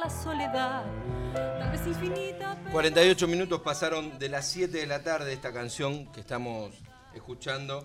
la soledad, tal vez infinita. 48 minutos pasaron de las 7 de la tarde esta canción que estamos escuchando,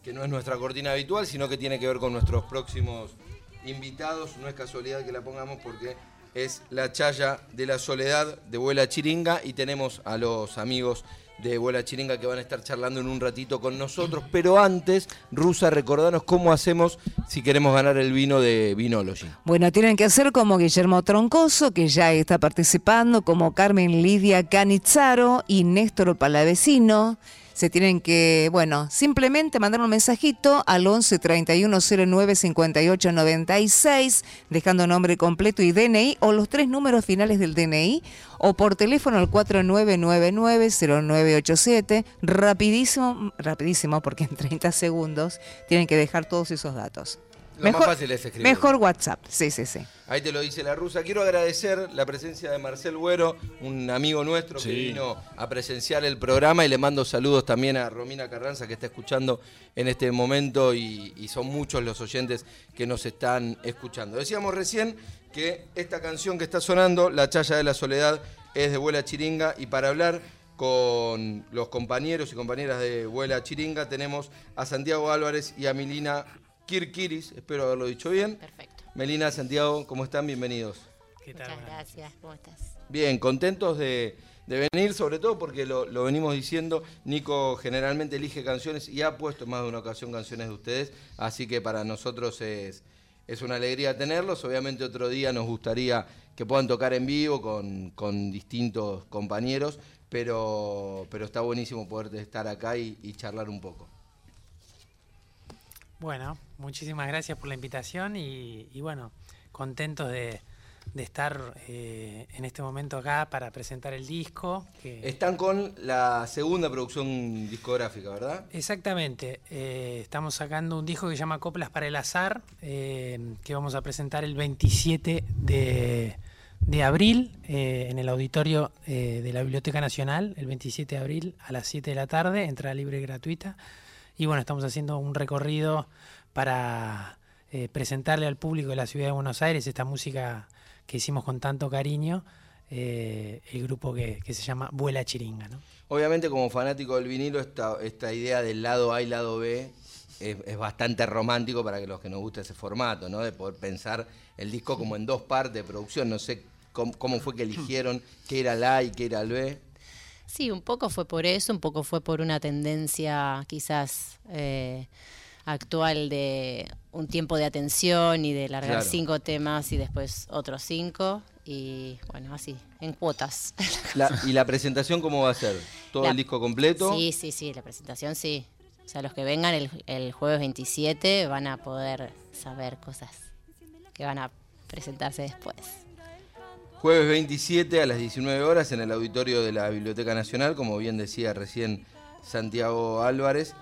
que no es nuestra cortina habitual, sino que tiene que ver con nuestros próximos invitados. No es casualidad que la pongamos porque es la chaya de la soledad de Vuela Chiringa y tenemos a los amigos de Vuela Chiringa que van a estar charlando en un ratito con nosotros. Pero antes, Rusa, recordanos cómo hacemos si queremos ganar el vino de Vinology. Bueno, tienen que hacer como Guillermo Troncoso, que ya está participando, como Carmen Lidia Canizzaro y Néstor Palavecino se tienen que, bueno, simplemente mandar un mensajito al 11 31 09 58 96, dejando nombre completo y DNI o los tres números finales del DNI, o por teléfono al 4999 0987, rapidísimo, rapidísimo, porque en 30 segundos tienen que dejar todos esos datos. Lo mejor, más fácil es escribir. Mejor WhatsApp, sí, sí, sí. Ahí te lo dice la rusa. Quiero agradecer la presencia de Marcel Güero, un amigo nuestro que vino a presenciar el programa y le mando saludos también a Romina Carranza que está escuchando en este momento y, y son muchos los oyentes que nos están escuchando. Decíamos recién que esta canción que está sonando, La Chaya de la Soledad, es de Vuela Chiringa y para hablar con los compañeros y compañeras de Vuela Chiringa tenemos a Santiago Álvarez y a Milina Kirkiris, espero haberlo dicho bien. Perfecto. Melina, Santiago, ¿cómo están? Bienvenidos. ¿Qué tal? Muchas gracias, ¿cómo estás? Bien, contentos de, venir, sobre todo porque lo, venimos diciendo, Nico generalmente elige canciones y ha puesto en más de una ocasión canciones de ustedes, así que para nosotros es, es una alegría tenerlos. Obviamente otro día nos gustaría que puedan tocar en vivo con, distintos compañeros, pero, pero está buenísimo poder estar acá y charlar un poco. Bueno, muchísimas gracias por la invitación y, bueno, contentos de, estar eh, en este momento acá para presentar el disco. Están con la segunda producción discográfica, ¿verdad? Exactamente. Eh, estamos sacando un disco que se llama Coplas para el Azar, eh, que vamos a presentar el 27 de, de abril en el auditorio de la Biblioteca Nacional, el 27 de abril a las 7 de la tarde, entrada libre y gratuita. Y bueno, estamos haciendo un recorrido para eh, presentarle al público de la ciudad de Buenos Aires esta música que hicimos con tanto cariño, eh, el grupo que, se llama Vuela Chiringa. ¿no? Obviamente como fanático del vinilo, esta, esta idea del lado A y lado B es, bastante romántico para que los que nos guste ese formato, ¿no? de poder pensar el disco como en dos partes de producción. No sé cómo, cómo fue que eligieron qué era el A y qué era el B. Sí, un poco fue por eso, un poco fue por una tendencia quizás eh, actual de un tiempo de atención y de largar cinco temas y después otros cinco y bueno, así, en cuotas. ¿Y la presentación cómo va a ser? ¿Todo el disco completo? Sí, sí, sí, la presentación sí. O sea, los que vengan el, el jueves 27 van a poder saber cosas que van a presentarse después. Jueves 27 a las 19 horas en el auditorio de la Biblioteca Nacional, como bien decía recién Santiago Álvarez.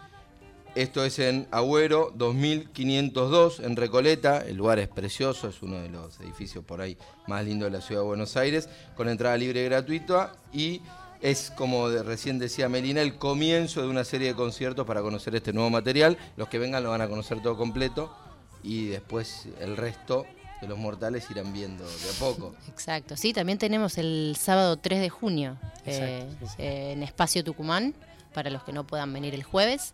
Esto es en Agüero 2502, en Recoleta. El lugar es precioso, es uno de los edificios por ahí más lindos de la ciudad de Buenos Aires, con entrada libre y gratuita. Y es, como recién decía Melina, el comienzo de una serie de conciertos para conocer este nuevo material. Los que vengan lo van a conocer todo completo y después el resto los mortales irán viendo de a poco. Exacto, sí, también tenemos el sábado 3 de junio eh, eh, en Espacio Tucumán, para los que no puedan venir el jueves.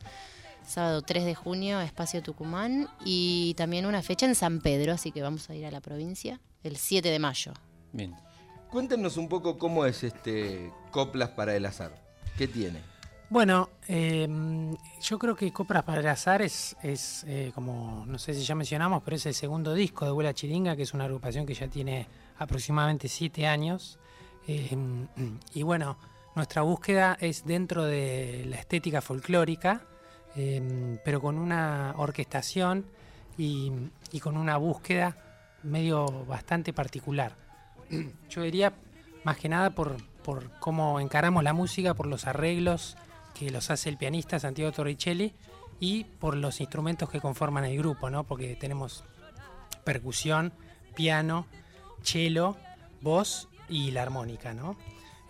Sábado 3 de junio, Espacio Tucumán, y también una fecha en San Pedro, así que vamos a ir a la provincia, el 7 de mayo. Bien. Cuéntenos un poco cómo es este Coplas para el Azar. ¿Qué tiene? Bueno, em, yo creo que Copras para el Azar es, es eh, como, no sé si ya mencionamos, pero es el segundo disco de Vuela Chiringa, que es una agrupación que ya tiene aproximadamente siete años. Em, y bueno, nuestra búsqueda es dentro de la estética folclórica, em, pero con una orquestación y, y con una búsqueda medio bastante particular. Yo diría más que nada por, por cómo encaramos la música, por los arreglos que los hace el pianista Santiago Torricelli y por los instrumentos que conforman el grupo, ¿no? Porque tenemos percusión, piano, cello, voz y la armónica, ¿no?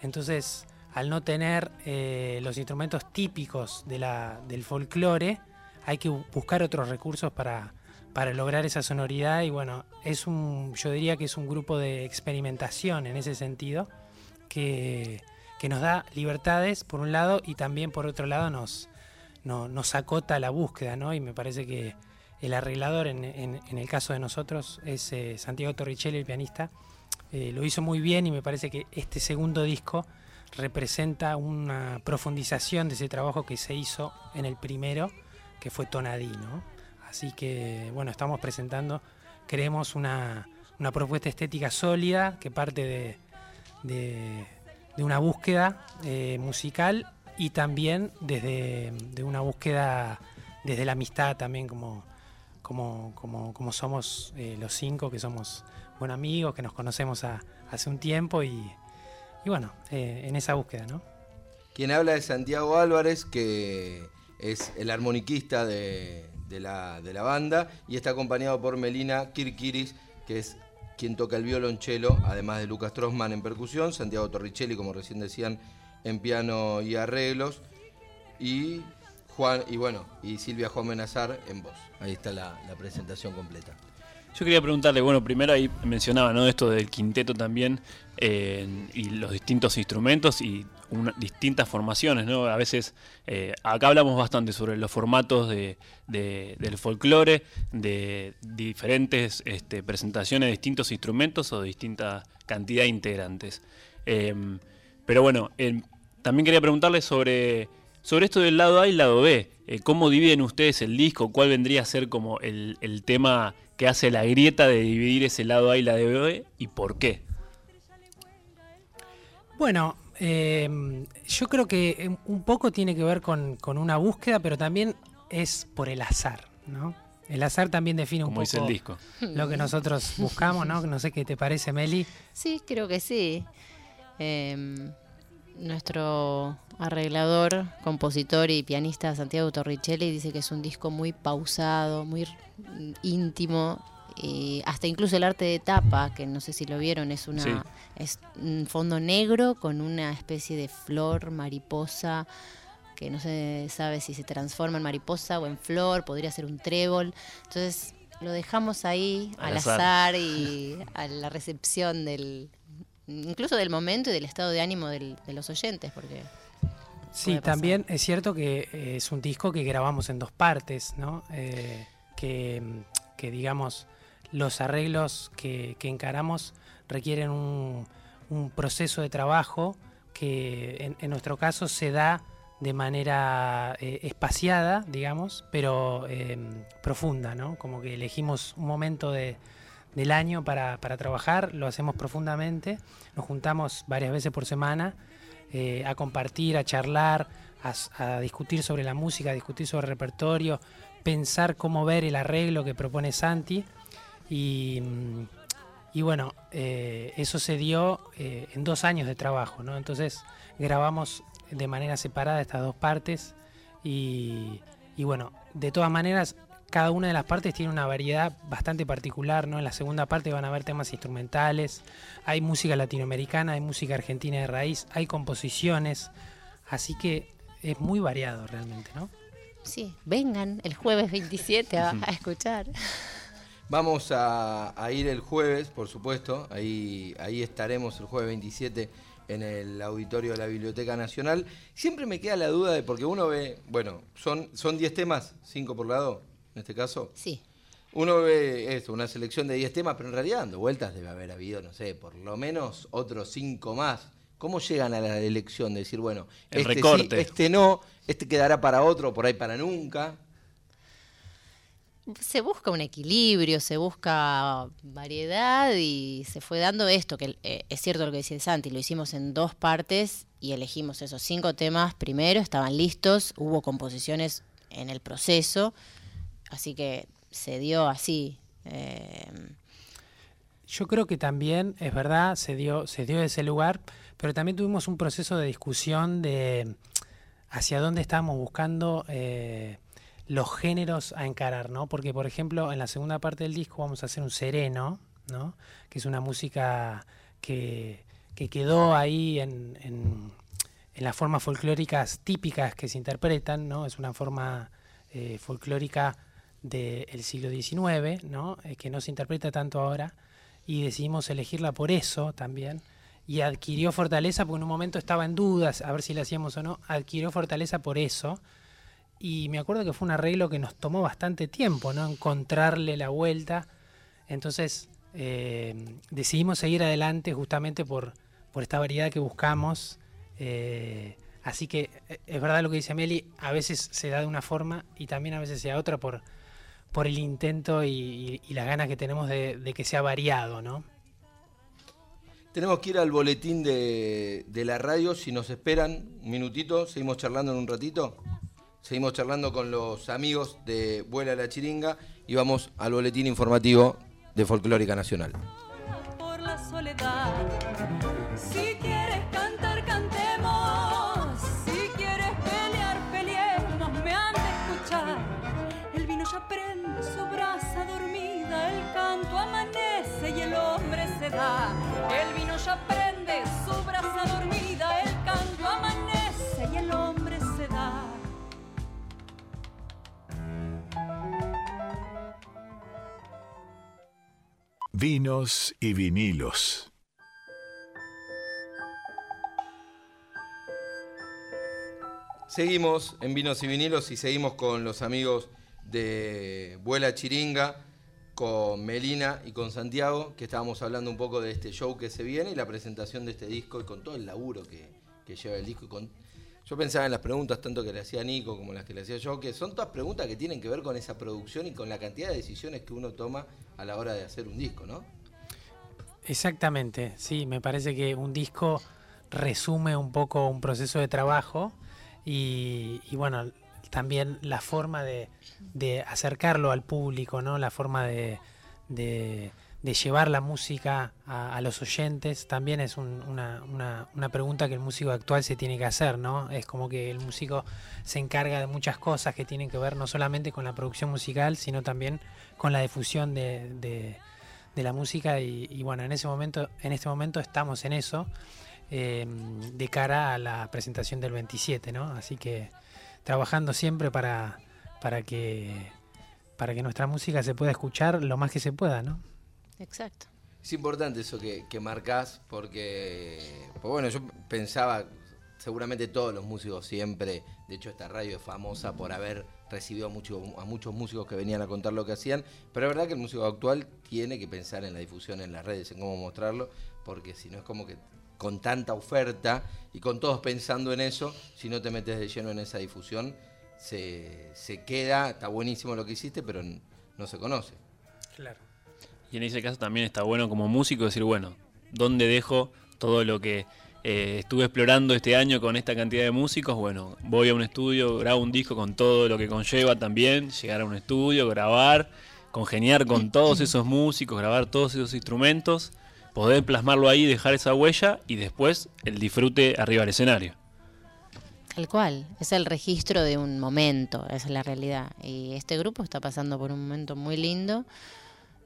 Entonces, al no tener eh, los instrumentos típicos del folclore, hay que buscar otros recursos para, para lograr esa sonoridad y bueno, es un, yo diría que es un grupo de experimentación en ese sentido que, nos da libertades por un lado y también por otro lado nos, nos acota la búsqueda, ¿no? Y me parece que el arreglador en, el caso de nosotros es eh, Santiago Torricelli, el pianista, eh, lo hizo muy bien y me parece que este segundo disco representa una profundización de ese trabajo que se hizo en el primero, que fue Tonadí, ¿no? Así que, bueno, estamos presentando, creemos una, propuesta estética sólida que parte de, una búsqueda eh, musical y también desde de una búsqueda desde la amistad también como, como, como, somos eh, los cinco, que somos buenos amigos, que nos conocemos hace un tiempo y, bueno, eh, en esa búsqueda, ¿no? Quien habla es Santiago Álvarez, que es el armoniquista de, de la, de la banda y está acompañado por Melina Kirkiris, que es quien toca el violonchelo, además de Lucas Trossman en percusión, Santiago Torricelli, como recién decían, en piano y arreglos, y Juan, y bueno, y Silvia Juan Menazar en voz. Ahí está la, presentación completa. Yo quería preguntarle, bueno, primero ahí mencionaba, ¿no? Esto del quinteto también, eh, y los distintos instrumentos y distintas formaciones, ¿no? A veces, eh, acá hablamos bastante sobre los formatos de, del folclore, de diferentes este, presentaciones de distintos instrumentos o de distinta cantidad de integrantes. Em, pero bueno, también quería preguntarle sobre, sobre esto del lado A y lado B. Eh, ¿Cómo dividen ustedes el disco? ¿Cuál vendría a ser como el, el tema que hace la grieta de dividir ese lado A y lado B y por qué? Bueno, Em, yo creo que em, un poco tiene que ver con, una búsqueda, pero también es por el azar, ¿no? El azar también define un poco el disco. lo que nosotros buscamos, ¿no? No sé qué te parece, Meli. Sí, creo que sí. Em, nuestro arreglador, compositor y pianista Santiago Torricelli dice que es un disco muy pausado, muy íntimo y hasta incluso el arte de tapa, que no sé si lo vieron, es una es un fondo negro con una especie de flor mariposa que no se sabe si se transforma en mariposa o en flor, podría ser un trébol. Entonces lo dejamos ahí al, azar. y a la recepción del incluso del momento y del estado de ánimo de los oyentes, porque Sí, también es cierto que es un disco que grabamos en dos partes, ¿no? Eh, que, que digamos los arreglos que, encaramos requieren un, proceso de trabajo que en, nuestro caso se da de manera eh, espaciada, digamos, pero em, profunda, ¿no? Como que elegimos un momento del año para, trabajar, lo hacemos profundamente, nos juntamos varias veces por semana eh, a compartir, a charlar, a, discutir sobre la música, a discutir sobre el repertorio, pensar cómo ver el arreglo que propone Santi y, y bueno, eh, eso se dio eh, en dos años de trabajo, ¿no? Entonces grabamos de manera separada estas dos partes y, y, bueno, de todas maneras, cada una de las partes tiene una variedad bastante particular, ¿no? En la segunda parte van a haber temas instrumentales, hay música latinoamericana, hay música argentina de raíz, hay composiciones, así que es muy variado realmente, ¿no? Sí, vengan el jueves 27 a, a escuchar. Vamos a, ir el jueves, por supuesto, ahí, ahí estaremos el jueves 27 en el auditorio de la Biblioteca Nacional. Siempre me queda la duda de, porque uno ve, bueno, son 10 temas, 5 por lado, en este caso. Sí. Uno ve esto, una selección de 10 temas, pero en realidad dando vueltas debe haber habido, no sé, por lo menos otros 5 más. ¿Cómo llegan a la elección de decir, bueno, este sí, este no, este quedará para otro, por ahí para nunca? Se busca un equilibrio, se busca variedad y se fue dando esto, que eh, es cierto lo que decía Santi, lo hicimos en dos partes y elegimos esos cinco temas primero, estaban listos, hubo composiciones en el proceso, así que se dio así. Eh, Yo creo que también, es verdad, se dio, se dio ese lugar, pero también tuvimos un proceso de discusión de hacia dónde estábamos buscando. Eh, los géneros a encarar, ¿no? Porque, por ejemplo, en la segunda parte del disco vamos a hacer un sereno, ¿no? Que es una música que, quedó ahí en, en, las formas folclóricas típicas que se interpretan, ¿no? Es una forma eh, folclórica del siglo XIX, ¿no? Eh, que no se interpreta tanto ahora, y decidimos elegirla por eso también. Y adquirió fortaleza, porque en un momento estaba en dudas, a ver si la hacíamos o no, adquirió fortaleza por eso. Y me acuerdo que fue un arreglo que nos tomó bastante tiempo, ¿no? Encontrarle la vuelta. Entonces eh, decidimos seguir adelante justamente por, por esta variedad que buscamos. Eh, así que eh, es verdad lo que dice Meli, a veces se da de una forma y también a veces se da otra por, por el intento y, las ganas que tenemos de, que sea variado, ¿no? Tenemos que ir al boletín de, de, la radio, si nos esperan un minutito, seguimos charlando en un ratito. Seguimos charlando con los amigos de Vuela la Chiringa y vamos al boletín informativo de Folclórica Nacional. Vinos y vinilos. Seguimos en Vinos y Vinilos y seguimos con los amigos de Vuela Chiringa, con Melina y con Santiago, que estábamos hablando un poco de este show que se viene y la presentación de este disco y con todo el laburo que, que lleva el disco y con yo pensaba en las preguntas tanto que le hacía Nico como las que le hacía yo, que son todas preguntas que tienen que ver con esa producción y con la cantidad de decisiones que uno toma a la hora de hacer un disco, ¿no? Exactamente, sí, me parece que un disco resume un poco un proceso de trabajo y, bueno, también la forma de, acercarlo al público, ¿no? La forma de de llevar la música a, los oyentes también es una, una, pregunta que el músico actual se tiene que hacer, ¿no? Es como que el músico se encarga de muchas cosas que tienen que ver no solamente con la producción musical, sino también con la difusión de, de, la música y, bueno, en ese momento, en este momento estamos en eso eh, de cara a la presentación del 27, ¿no? Así que trabajando siempre para, para que para que nuestra música se pueda escuchar lo más que se pueda, ¿no? Exacto. Es importante eso que, que marcás porque, pues bueno, yo pensaba, seguramente todos los músicos siempre, de hecho esta radio es famosa por haber recibido a, a muchos músicos que venían a contar lo que hacían, pero es verdad que el músico actual tiene que pensar en la difusión en las redes, en cómo mostrarlo, porque si no es como que con tanta oferta y con todos pensando en eso, si no te metes de lleno en esa difusión, se, se queda, está buenísimo lo que hiciste, pero no se conoce. Claro. Y en ese caso también está bueno como músico decir, bueno, ¿dónde dejo todo lo que eh, estuve explorando este año con esta cantidad de músicos? Bueno, voy a un estudio, grabo un disco con todo lo que conlleva también, llegar a un estudio, grabar, congeniar con todos esos músicos, grabar todos esos instrumentos, poder plasmarlo ahí, dejar esa huella y después el disfrute arriba del escenario. Tal cual, es el registro de un momento, esa es la realidad. Y este grupo está pasando por un momento muy lindo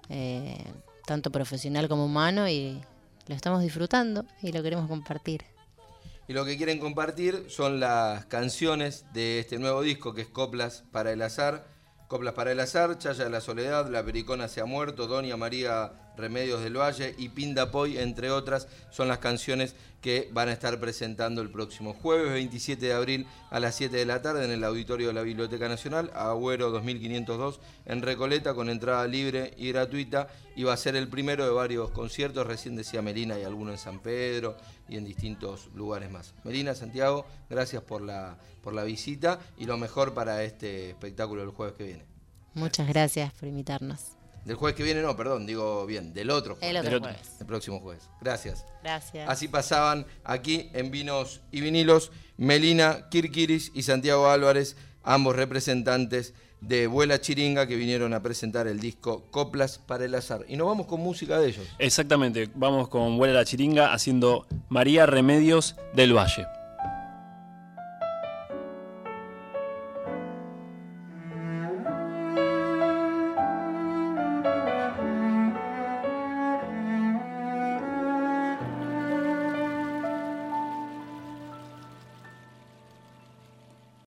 eh, tanto profesional como humano, y lo estamos disfrutando y lo queremos compartir. Y lo que quieren compartir son las canciones de este nuevo disco que es Coplas para el Azar. Coplas para el Azar, Chaya de la Soledad, La Pericona se ha muerto, Doña María Remedios del Valle y Pindapoy, entre otras, son las canciones que van a estar presentando el próximo jueves 27 de abril a las 7 de la tarde en el auditorio de la Biblioteca Nacional, Agüero 2502 en Recoleta con entrada libre y gratuita y va a ser el primero de varios conciertos, recién decía Melina y alguno en San Pedro y en distintos lugares más. Melina, Santiago, gracias por la, por la visita y lo mejor para este espectáculo el jueves que viene. Muchas gracias por invitarnos. Del jueves que viene, no, perdón, digo bien, del otro jueves. El otro jueves. El próximo jueves. Gracias. Gracias. Así pasaban aquí en Vinos y Vinilos Melina Kirkiris y Santiago Álvarez, ambos representantes de Vuela Chiringa que vinieron a presentar el disco Coplas para el Azar. Y nos vamos con música de ellos. Exactamente, vamos con Vuela la Chiringa haciendo María Remedios del Valle.